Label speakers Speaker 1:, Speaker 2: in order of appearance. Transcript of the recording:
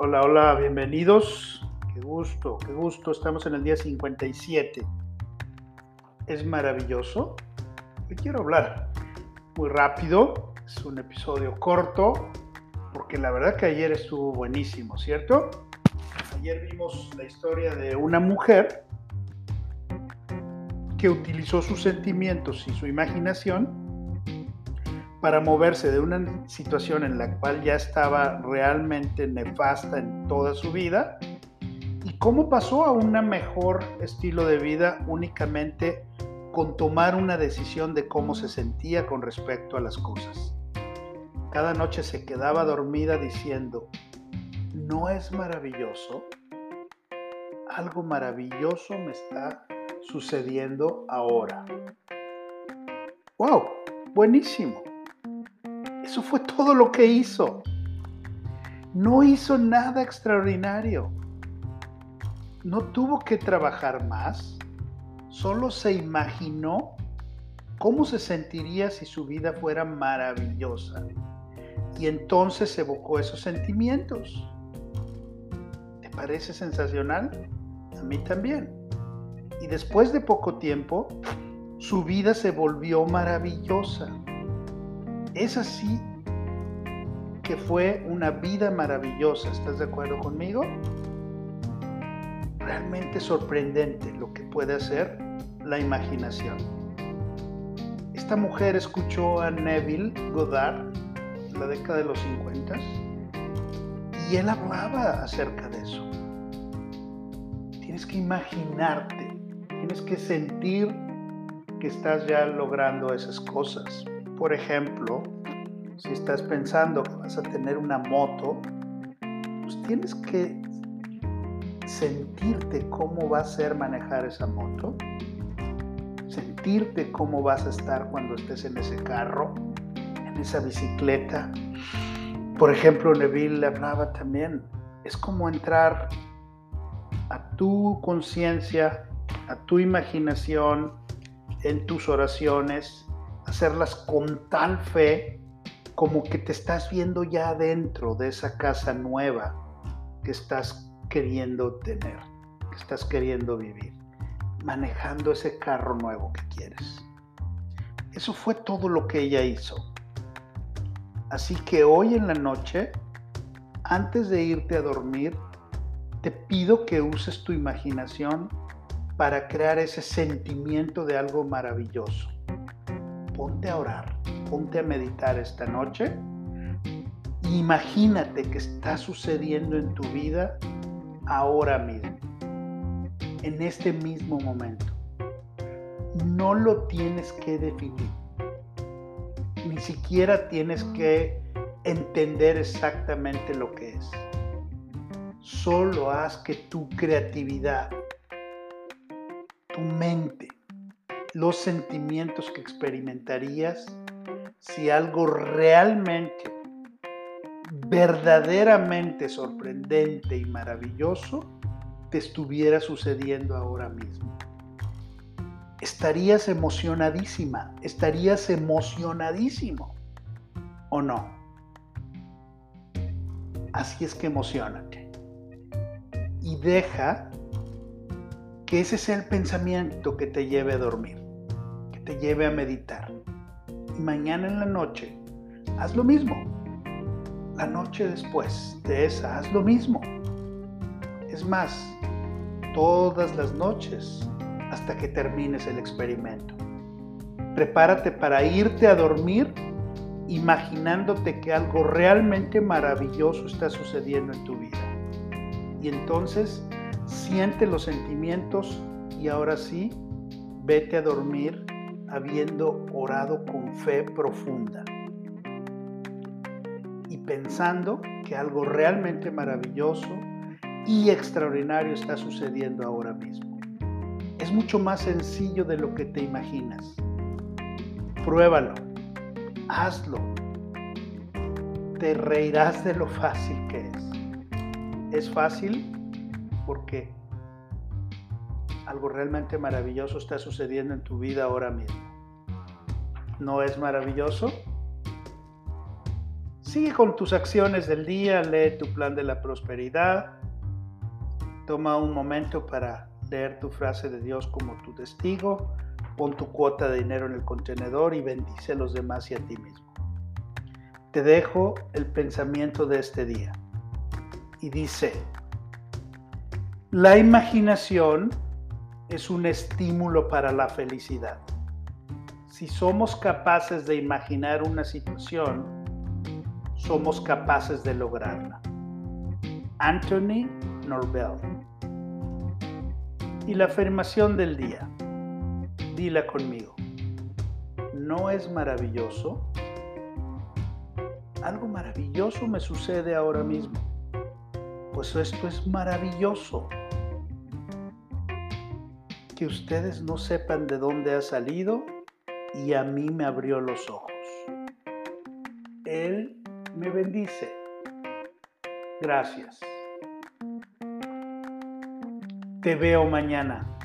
Speaker 1: Hola, hola, bienvenidos. Qué gusto, qué gusto. Estamos en el día 57. Es maravilloso. Hoy quiero hablar muy rápido. Es un episodio corto, porque la verdad que ayer estuvo buenísimo, ¿cierto? Ayer vimos la historia de una mujer que utilizó sus sentimientos y su imaginación para moverse de una situación en la cual ya estaba realmente nefasta en toda su vida y cómo pasó a un mejor estilo de vida únicamente con tomar una decisión de cómo se sentía con respecto a las cosas. Cada noche se quedaba dormida diciendo, ¿no es maravilloso? Algo maravilloso me está sucediendo ahora. ¡Wow! Buenísimo. Eso fue todo lo que hizo. No hizo nada extraordinario. No tuvo que trabajar más. Solo se imaginó cómo se sentiría si su vida fuera maravillosa. Y entonces evocó esos sentimientos. ¿Te parece sensacional? A mí también. Y después de poco tiempo, su vida se volvió maravillosa. Es así que fue una vida maravillosa. ¿Estás de acuerdo conmigo? Realmente sorprendente lo que puede hacer la imaginación. Esta mujer escuchó a Neville Goddard en la década de los 50 y él hablaba acerca de eso. Tienes que imaginarte, tienes que sentir que estás ya logrando esas cosas. Por ejemplo, si estás pensando que vas a tener una moto, pues tienes que sentirte cómo va a ser manejar esa moto, sentirte cómo vas a estar cuando estés en ese carro, en esa bicicleta. Por ejemplo, Neville hablaba también, es como entrar a tu conciencia, a tu imaginación, en tus oraciones, hacerlas con tal fe como que te estás viendo ya dentro de esa casa nueva que estás queriendo tener, que estás queriendo vivir, manejando ese carro nuevo que quieres. Eso fue todo lo que ella hizo. Así que hoy en la noche, antes de irte a dormir, te pido que uses tu imaginación para crear ese sentimiento de algo maravilloso ponte a orar, ponte a meditar esta noche. Imagínate que está sucediendo en tu vida ahora mismo, en este mismo momento. No lo tienes que definir, ni siquiera tienes que entender exactamente lo que es. Solo haz que tu creatividad, tu mente, los sentimientos que experimentarías si algo realmente, verdaderamente sorprendente y maravilloso te estuviera sucediendo ahora mismo. Estarías emocionadísima, estarías emocionadísimo, ¿o no? Así es que emocionate y deja que ese sea el pensamiento que te lleve a dormir te lleve a meditar. Y mañana en la noche, haz lo mismo. La noche después de esa, haz lo mismo. Es más, todas las noches hasta que termines el experimento. Prepárate para irte a dormir imaginándote que algo realmente maravilloso está sucediendo en tu vida. Y entonces siente los sentimientos y ahora sí, vete a dormir habiendo orado con fe profunda y pensando que algo realmente maravilloso y extraordinario está sucediendo ahora mismo. Es mucho más sencillo de lo que te imaginas. Pruébalo, hazlo. Te reirás de lo fácil que es. Es fácil porque algo realmente maravilloso está sucediendo en tu vida ahora mismo. ¿No es maravilloso? Sigue con tus acciones del día, lee tu plan de la prosperidad, toma un momento para leer tu frase de Dios como tu testigo, pon tu cuota de dinero en el contenedor y bendice a los demás y a ti mismo. Te dejo el pensamiento de este día y dice, la imaginación es un estímulo para la felicidad. Si somos capaces de imaginar una situación, somos capaces de lograrla. Anthony Norvell. Y la afirmación del día. Dila conmigo. ¿No es maravilloso? Algo maravilloso me sucede ahora mismo. Pues esto es maravilloso. Que ustedes no sepan de dónde ha salido y a mí me abrió los ojos. Él me bendice. Gracias. Te veo mañana.